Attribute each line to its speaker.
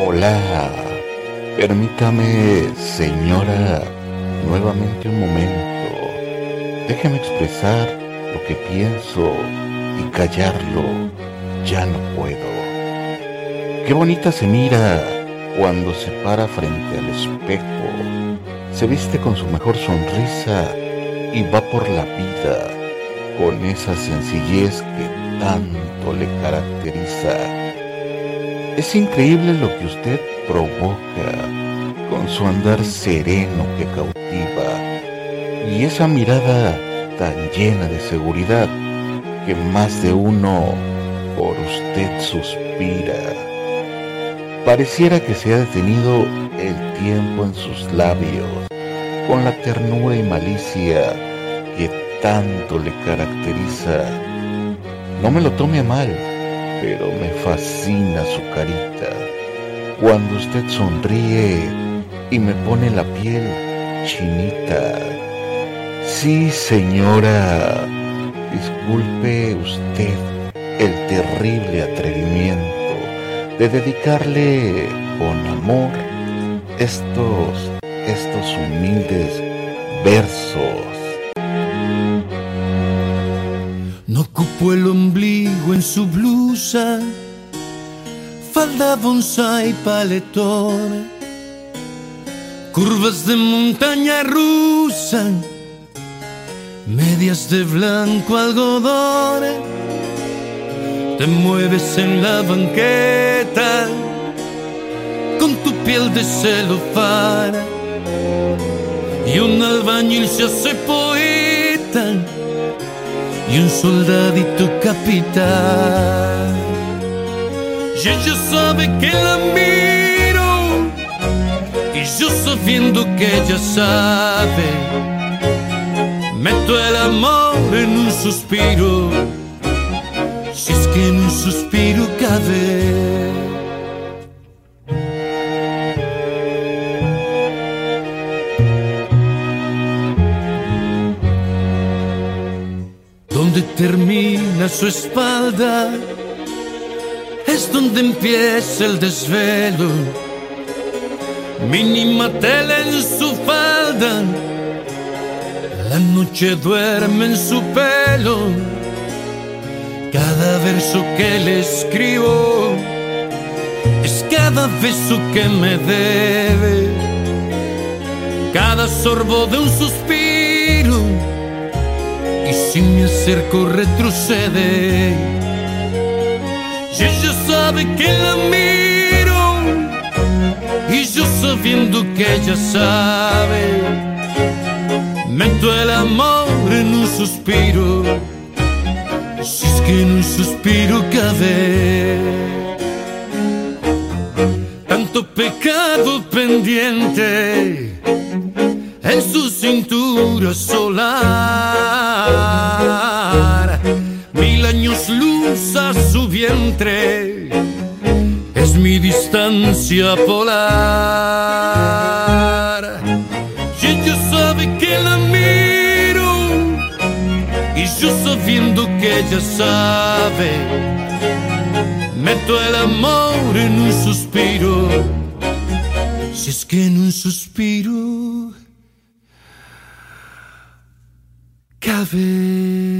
Speaker 1: Hola, permítame, señora, nuevamente un momento. Déjeme expresar lo que pienso y callarlo. Ya no puedo. Qué bonita se mira cuando se para frente al espejo. Se viste con su mejor sonrisa y va por la vida con esa sencillez que tanto le caracteriza es increíble lo que usted provoca con su andar sereno que cautiva y esa mirada tan llena de seguridad que más de uno por usted suspira. Pareciera que se ha detenido el tiempo en sus labios con la ternura y malicia que tanto le caracteriza. No me lo tome a mal pero me fascina su carita. Cuando usted sonríe y me pone la piel chinita. Sí, señora, disculpe usted el terrible atrevimiento de dedicarle con amor estos, estos humildes versos
Speaker 2: cupo el ombligo en su blusa, falda bonsai paletón, curvas de montaña rusa, medias de blanco algodón. Te mueves en la banqueta con tu piel de celofán y un albañil se hace poeta un soldadito capitán. Y ella sabe que la miro y yo sabiendo que ella sabe, meto el amor en un suspiro, si es que en un suspiro cabe. Termina su espalda es donde empieza el desvelo. Mínima tela en su falda, la noche duerme en su pelo. Cada verso que le escribo es cada beso que me debe, cada sorbo de un suspiro si me acerco retrocede. Y ella sabe que la miro y yo sabiendo que ella sabe, meto el amor en un suspiro, si es que en un suspiro cabe. Tanto pecado pendiente en su cintura solar. Vientre, es mi distancia polar. Ella sabe que la miro, y yo sabiendo que ella sabe, meto el amor en un suspiro. Si es que en un suspiro cabe.